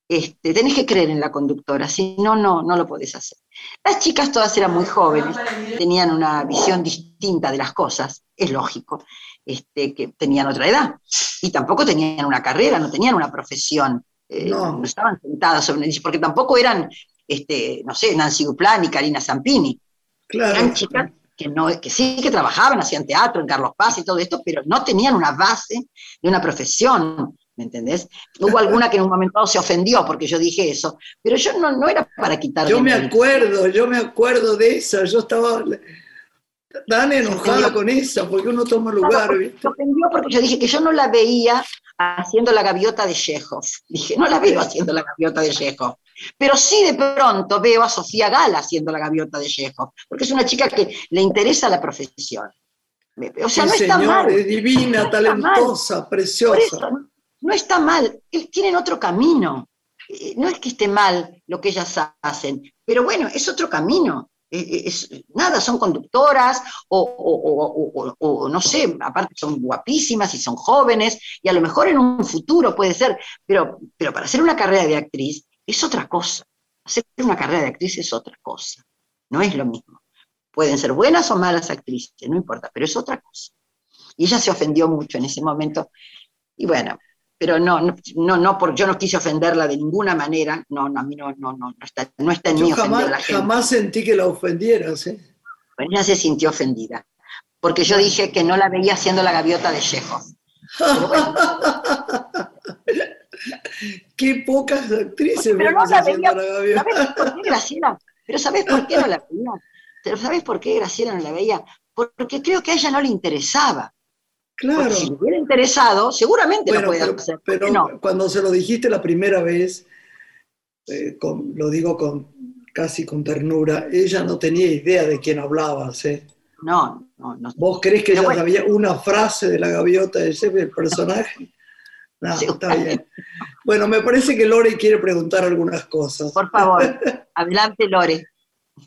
Este, tenés que creer en la conductora, si no, no, no lo podés hacer. Las chicas todas eran muy jóvenes, tenían una visión distinta de las cosas, es lógico, este, que tenían otra edad, y tampoco tenían una carrera, no tenían una profesión eh, no. estaban sentadas sobre porque tampoco eran, este, no sé, Nancy Duplán ni Karina Zampini. Claro. Eran chicas que, no, que sí que trabajaban, hacían teatro en Carlos Paz y todo esto, pero no tenían una base de una profesión. ¿Me entendés? Hubo alguna que en un momento se ofendió porque yo dije eso, pero yo no, no era para quitar. Yo me acuerdo, yo me acuerdo de eso, yo estaba tan enojada con eso, porque uno toma lugar. Se ofendió porque yo dije que yo no la veía haciendo la gaviota de Chekhov. Dije, no la veo haciendo la gaviota de Chekhov. Pero sí de pronto veo a Sofía Gala haciendo la gaviota de Chekhov, porque es una chica que le interesa la profesión. O sea, no está mal. Es divina, talentosa, preciosa. no está mal. Tienen otro camino. Eh, no es que esté mal lo que ellas hacen, pero bueno, es otro camino. Eh, eh, nada, son conductoras o, no sé, aparte son guapísimas y son jóvenes y a lo mejor en un futuro puede ser, pero, pero para hacer una carrera de actriz es otra cosa. Hacer una carrera de actriz es otra cosa, no es lo mismo. Pueden ser buenas o malas actrices, no importa, pero es otra cosa. Y ella se ofendió mucho en ese momento. Y bueno, pero no, no, no, por, yo no quise ofenderla de ninguna manera, no, no, a mí no, no, no, está, no está en yo mí jamás, la gente. Jamás sentí que la ofendieras, ¿eh? Bueno, ella se sintió ofendida, porque yo dije que no la veía haciendo la gaviota de Chejo. Qué pocas actrices pero no la veía. ¿Sabes por qué, Graciela? Pero ¿sabes por qué no la veía? ¿Sabes por qué Graciela no la veía? Porque creo que a ella no le interesaba. Claro. si le hubiera interesado, seguramente lo puede hacer. Pero cuando se lo dijiste la primera vez, eh, lo digo con casi con ternura, ella no tenía idea de quién hablabas. ¿eh? No, no, no. ¿Vos crees que ella sabía una frase de la gaviota de ese personaje? No, está bien. Bueno, me parece que Lore quiere preguntar algunas cosas. Por favor, adelante Lore.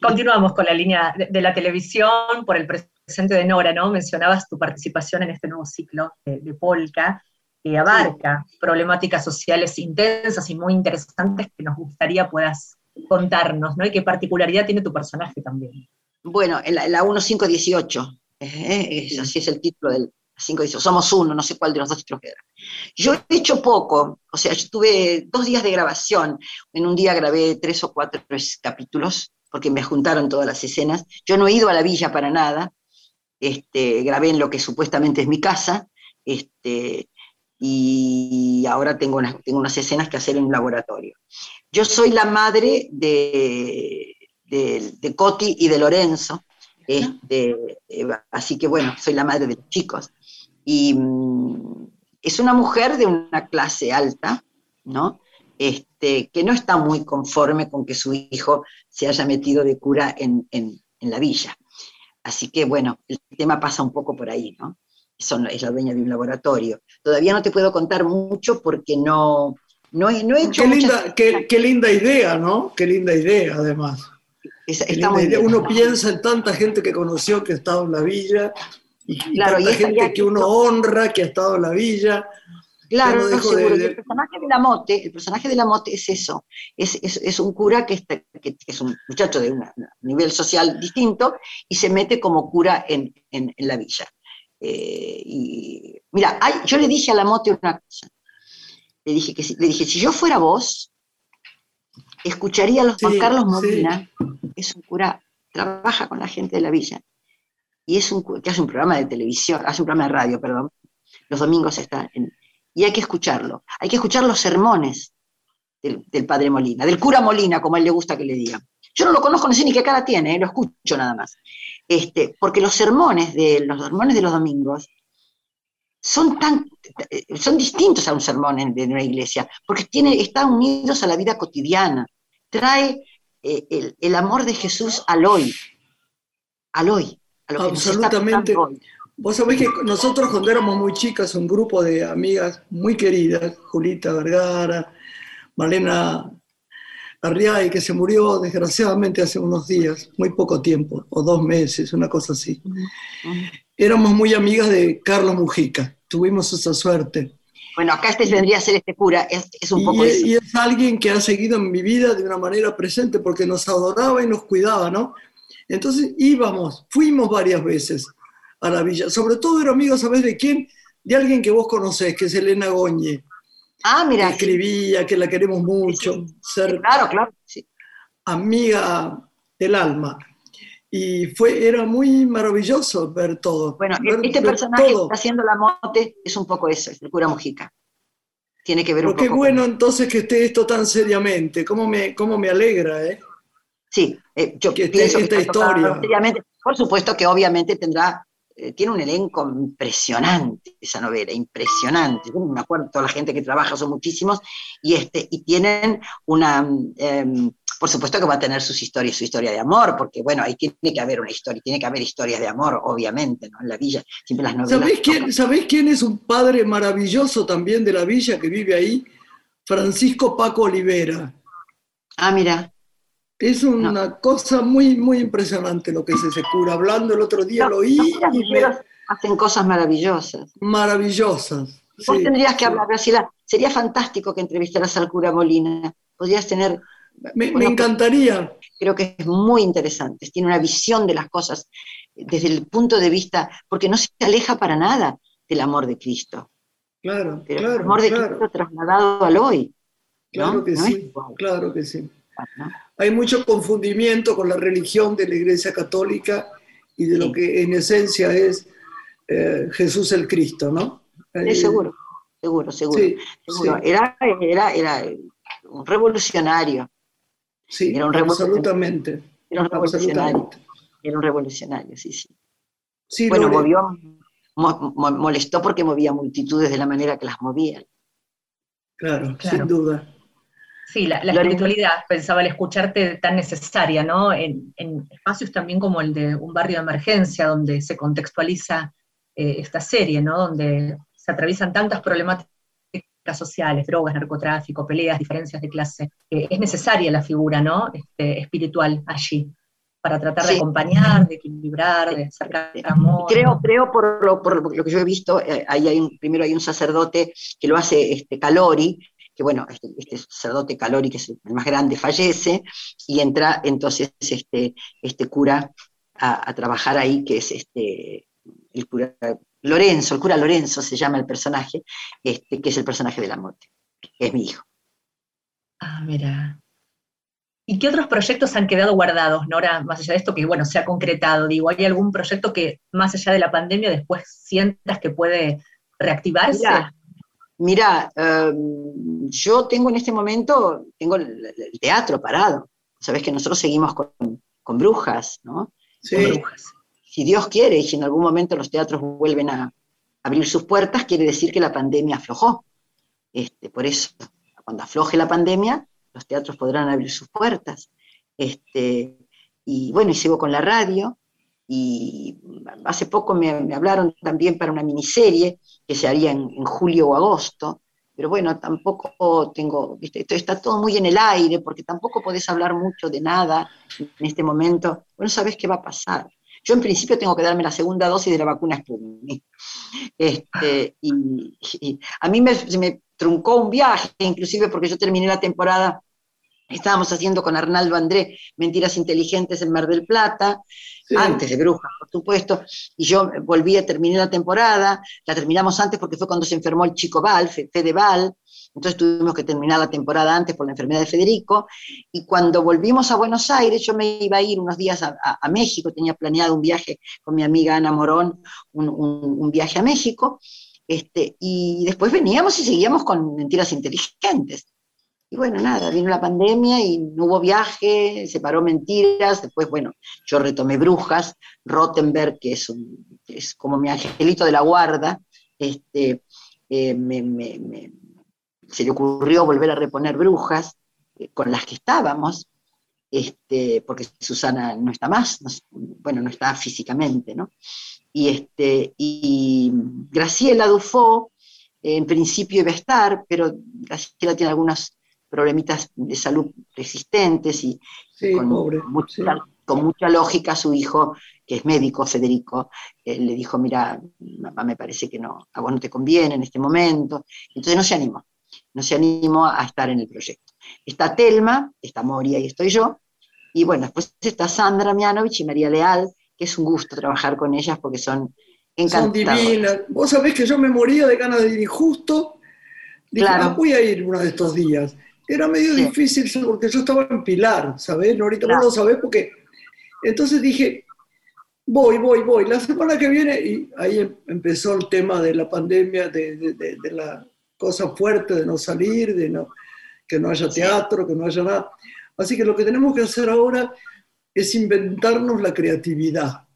Continuamos con la línea de, la televisión por el presente de Nora, ¿no? Mencionabas tu participación en este nuevo ciclo de, Polka, que abarca problemáticas sociales intensas y muy interesantes que nos gustaría puedas contarnos, ¿no? Y qué particularidad tiene tu personaje también. Bueno, la, la 1518, eh, así es el título del 518, somos uno, no sé cuál de los dos títulos queda. Yo he hecho poco, o sea, yo tuve dos días de grabación, en un día grabé tres o cuatro capítulos, porque me juntaron todas las escenas. Yo no he ido a la villa para nada, este, grabé en lo que supuestamente es mi casa, este, y ahora tengo unas, tengo unas escenas que hacer en un laboratorio. Yo soy la madre de, de, Coti y de Lorenzo, este, así que bueno, soy la madre de los chicos. Y mm, es una mujer de una clase alta, ¿no? Este, que no está muy conforme con que su hijo se haya metido de cura en, la villa. Así que bueno, el tema pasa un poco por ahí, ¿no? es la dueña de un laboratorio. Todavía no te puedo contar mucho porque no, no, he, hecho... Qué linda, qué, linda idea, ¿no? Qué linda idea, además. Uno piensa en tanta gente que conoció que ha estado en la villa y, claro, gente que uno honra que ha estado en la villa. Claro, no, seguro. El personaje de la Mote, el personaje de la Mote es eso, es, un cura que, está, que, es un muchacho de un nivel social distinto y se mete como cura en, la villa. Eh, y mira, yo le dije a la Mote una cosa. Le dije que si, le dije, si yo fuera vos, escucharía a los Juan Carlos Molina, es un cura, trabaja con la gente de la villa, y es un que hace un programa de televisión, hace un programa de radio, perdón. Los domingos está en, y hay que escucharlo. Hay que escuchar los sermones del, padre Molina, del cura Molina, como a él le gusta que le digan. Yo no lo conozco, no sé ni qué cara tiene, eh, lo escucho nada más. Este, porque los sermones de los sermones de los domingos son tan son distintos a un sermón de una iglesia, porque tiene, están unidos a la vida cotidiana. Trae eh, el, amor de Jesús al hoy, al hoy, a lo que Absolutamente. Nos está Vos sabés que nosotros cuando éramos muy chicas, un grupo de amigas muy queridas, Julita Vergara, Malena Arriay, que se murió desgraciadamente hace unos días, muy poco tiempo, o dos meses, una cosa así. Éramos muy amigas de Carlos Mujica, tuvimos esa suerte. Bueno, acá este vendría a ser este cura, es, un poco y, eso. Y es alguien que ha seguido en mi vida de una manera presente porque nos adoraba y nos cuidaba, ¿no? Entonces íbamos, fuimos varias veces a la villa. Sobre todo era amigo, ¿sabes de quién? De alguien que vos conocés, que es Elena Goñe. Ah, mira. Que escribía, que la queremos mucho. ser claro, claro. Amiga del alma. Y fue, era muy maravilloso ver todo. Bueno, este personaje que está haciendo la mote es un poco eso, es el cura Mujica. Tiene que ver un poco. Qué bueno entonces que esté esto tan seriamente. ¿Cómo me, cómo me alegra, eh? Sí, eh, yo que pienso esta historia. Seriamente. Por supuesto que obviamente tendrá eh, tiene un elenco impresionante esa novela, impresionante. Yo me acuerdo, toda la gente que trabaja son muchísimos, y, este, y tienen una, em, por supuesto que va a tener sus historias, su historia de amor, porque bueno, ahí tiene que haber una historia, tiene que haber historias de amor, obviamente, ¿no? En la villa, siempre las novelas. ¿Sabéis quién, ¿Sabéis quién es un padre maravilloso también de la villa que vive ahí? Francisco Paco Olivera. Ah, mira. Es una cosa muy, muy impresionante lo que es ese cura. Hablando el otro día lo oí. y Hacen cosas maravillosas. Maravillosas. Vos tendrías que hablar, Graciela. Sería fantástico que entrevistaras al cura Molina. Podrías tener. Me, encantaría. Creo que es muy interesante. Tiene una visión de las cosas desde el punto de vista, porque no se aleja para nada del amor de Cristo. Claro, claro. El amor de Cristo trasladado al hoy. Claro que sí, claro que sí hay mucho confundimiento con la religión de la Iglesia Católica y de lo que en esencia es eh, Jesús el Cristo, ¿no? Sí, seguro, seguro, seguro. Era, era, un revolucionario. Sí, era un absolutamente. Era un revolucionario. Era un revolucionario, sí, sí. bueno, movió, molestó porque movía multitudes de la manera que las movía. claro. sin duda. Sí, la, espiritualidad, pensaba al escucharte tan necesaria, ¿no? En, espacios también como el de un barrio de emergencia, donde se contextualiza eh, esta serie, ¿no? Donde se atraviesan tantas problemáticas sociales, drogas, narcotráfico, peleas, diferencias de clase. es necesaria la figura, ¿no? Este, espiritual allí, para tratar de acompañar, de equilibrar, de acercar amor. Creo, creo por lo, por lo que yo he visto, eh, ahí hay un, primero hay un sacerdote que lo hace este, Calori, que bueno, este, este, sacerdote Calori, que es el más grande, fallece, y entra entonces este, este cura a, trabajar ahí, que es este, el cura Lorenzo, el cura Lorenzo se llama el personaje, este, que es el personaje de la muerte, que es mi hijo. Ah, mira. ¿Y qué otros proyectos han quedado guardados, Nora, más allá de esto que, bueno, se ha concretado? Digo, ¿hay algún proyecto que, más allá de la pandemia, después sientas que puede reactivarse? Mira, em, yo tengo en este momento, tengo el, teatro parado. Sabes que nosotros seguimos con, brujas, ¿no? Sí. brujas. Si Dios quiere y si en algún momento los teatros vuelven a abrir sus puertas, quiere decir que la pandemia aflojó. Este, por eso, cuando afloje la pandemia, los teatros podrán abrir sus puertas. Este, y bueno, y sigo con la radio, y hace poco me, hablaron también para una miniserie que se haría en, julio o agosto, pero bueno, tampoco tengo, esto está todo muy en el aire, porque tampoco podés hablar mucho de nada en este momento, bueno, sabes qué va a pasar. Yo en principio tengo que darme la segunda dosis de la vacuna Sputnik. Este, y, a mí me, me truncó un viaje, inclusive porque yo terminé la temporada Estábamos haciendo con Arnaldo André Mentiras Inteligentes en Mar del Plata, antes de Brujas, por supuesto, y yo volví a terminar la temporada, la terminamos antes porque fue cuando se enfermó el chico Val, Fede Val, entonces tuvimos que terminar la temporada antes por la enfermedad de Federico, y cuando volvimos a Buenos Aires, yo me iba a ir unos días a, México, tenía planeado un viaje con mi amiga Ana Morón, un, viaje a México, este, y después veníamos y seguíamos con Mentiras Inteligentes. Y bueno, nada, vino la pandemia y no hubo viaje, se paró mentiras, después, bueno, yo retomé Brujas, Rottenberg, que es, es como mi angelito de la guarda, este, eh, se le ocurrió volver a reponer Brujas, eh, con las que estábamos, este, porque Susana no está más, bueno, no está físicamente, ¿no? Y, este, y Graciela Dufo, en principio iba a estar, pero Graciela tiene algunos problemitas de salud resistentes y con, mucha, con, mucha, lógica su hijo, que es médico, Federico, eh, le dijo, mira, mamá me parece que no, a vos no te conviene en este momento. Entonces no se animó, no se animó a estar en el proyecto. Está Telma, está Moria y estoy yo, y bueno, después está Sandra Mianovich y María Leal, que es un gusto trabajar con ellas porque son encantadoras. Son divinas. Vos sabés que yo me moría de ganas de ir y justo dije, claro. Ah, voy a ir uno de estos días. Era medio difícil porque yo estaba en Pilar, ¿sabés? ahorita no lo sabés porque... Entonces dije, voy, voy, voy. La semana que viene, y ahí em, empezó el tema de la pandemia, de, de, la cosa fuerte de no salir, de no, que no haya teatro, que no haya nada. Así que lo que tenemos que hacer ahora es inventarnos la creatividad.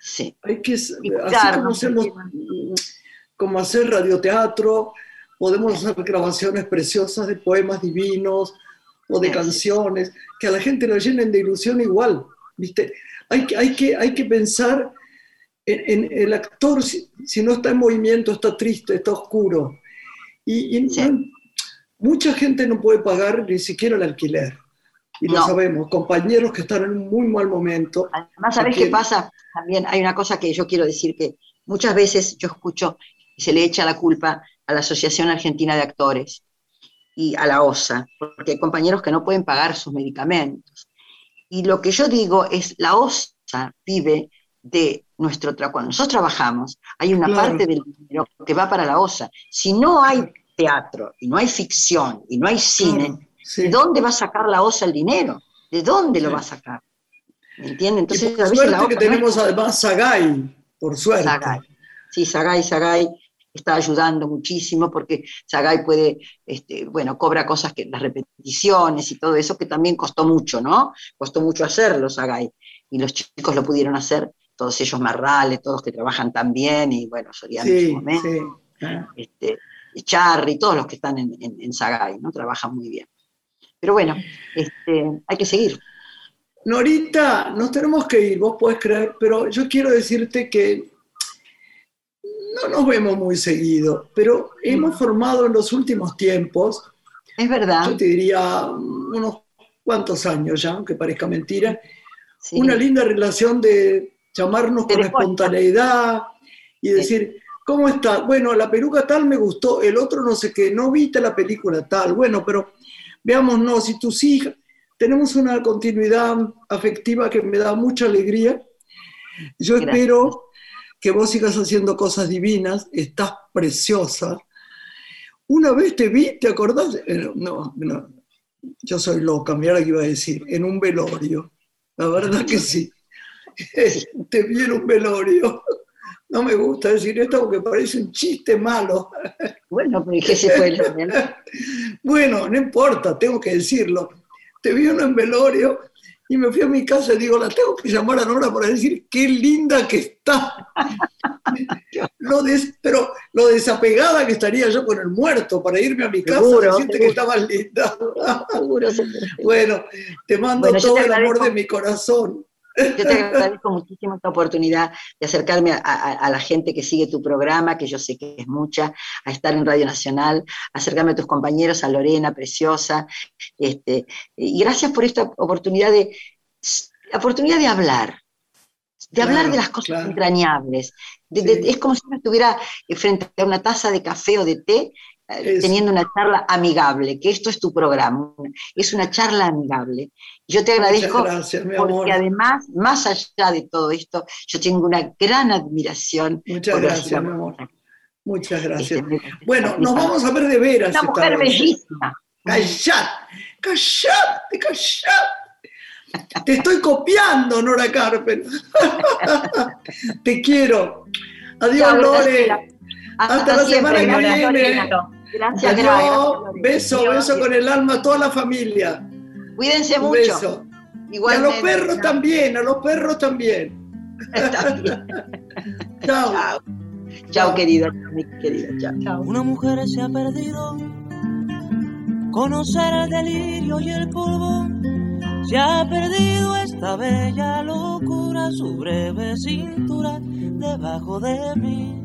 Sí. Hay que, así como hacemos, como hacer radioteatro, podemos hacer grabaciones preciosas de poemas divinos o de canciones, que a la gente lo llenen de ilusión igual, ¿viste? Hay que, hay que, hay que pensar en, el actor, si, no está en movimiento, está triste, está oscuro. Y, mucha gente no puede pagar ni siquiera el alquiler y lo sabemos, compañeros que están en un muy mal momento. Además, ¿sabes qué pasa? También hay una cosa que yo quiero decir que muchas veces yo escucho y se le echa la culpa a la Asociación Argentina de Actores y a la OSA, porque hay compañeros que no pueden pagar sus medicamentos. Y lo que yo digo es, la OSA vive de nuestro trabajo. Cuando nosotros trabajamos, hay una parte del dinero que va para la OSA. Si no hay teatro, y no hay ficción, y no hay cine, ¿De dónde va a sacar la OSA el dinero? ¿De dónde lo va a sacar? ¿Me entiendes? Entonces, por a suerte que tenemos además Sagay, por suerte. Sagay. Sí, Sagay, Sagay está ayudando muchísimo porque Sagay puede, este, bueno, cobra cosas que las repeticiones y todo eso que también costó mucho, ¿no? Costó mucho hacerlo Sagay. Y los chicos lo pudieron hacer, todos ellos Marrales, todos que trabajan tan bien y bueno, Soriano en su momento. Este, Charry, todos los que están en, en, en Sagay, ¿no? Trabajan muy bien. Pero bueno, este, hay que seguir. Norita, nos tenemos que ir, vos podés creer, pero yo quiero decirte que no nos vemos muy seguido, pero hemos formado en los últimos tiempos. Es verdad. Yo te diría unos cuantos años ya, aunque parezca mentira, una linda relación de llamarnos con espontaneidad y decir, ¿cómo está? Bueno, la peluca tal me gustó, el otro no sé qué, no viste la película tal, bueno, pero Veamos, no, si tus hijas, tenemos una continuidad afectiva que me da mucha alegría. Yo espero que vos sigas haciendo cosas divinas, estás preciosa. Una vez te vi, ¿te acordás? Eh, no, no, yo soy loca, mira lo que iba a decir, en un velorio. La verdad que sí. te vi en un velorio. No me gusta decir esto porque parece un chiste malo. Bueno, pero ¿qué se fue Bueno, no importa, tengo que decirlo. Te vi en velorio y me fui a mi casa y digo, la tengo que llamar a Nora para decir qué linda que está. lo pero lo desapegada que estaría yo con el muerto para irme a mi casa y decirte que estaba linda. Seguro, bueno, te mando todo el amor de mi corazón. Yo te agradezco muchísimo esta oportunidad de acercarme a, la gente que sigue tu programa, que yo sé que es mucha, a estar en Radio Nacional, acercarme a tus compañeros, a Lorena, preciosa. Este, y gracias por esta oportunidad de, oportunidad de hablar, de hablar de las cosas entrañables. es como si uno estuviera frente a una taza de café o de té eh, teniendo una charla amigable, que esto es tu programa, es una charla amigable. Yo te agradezco porque además, más allá de todo esto, yo tengo una gran admiración. Muchas gracias, mi amor. Muchas gracias. bueno, nos vamos a ver de veras. Una mujer bellísima. Callate, callate, callate. Te estoy copiando, Nora Carpen. Te quiero. Adiós, Lore. Hasta, la semana que viene. Gracias, Adiós. Beso, beso con el alma a toda la familia. Cuídense mucho. Beso. Y a los perros también, a los perros también. chao. chao. Chao, querida, mi querida. Chao. Una mujer se ha perdido. Conocer el delirio y el polvo Se ha perdido esta bella locura, su breve cintura debajo de mí.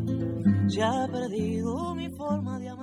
Se ha perdido mi forma de amar.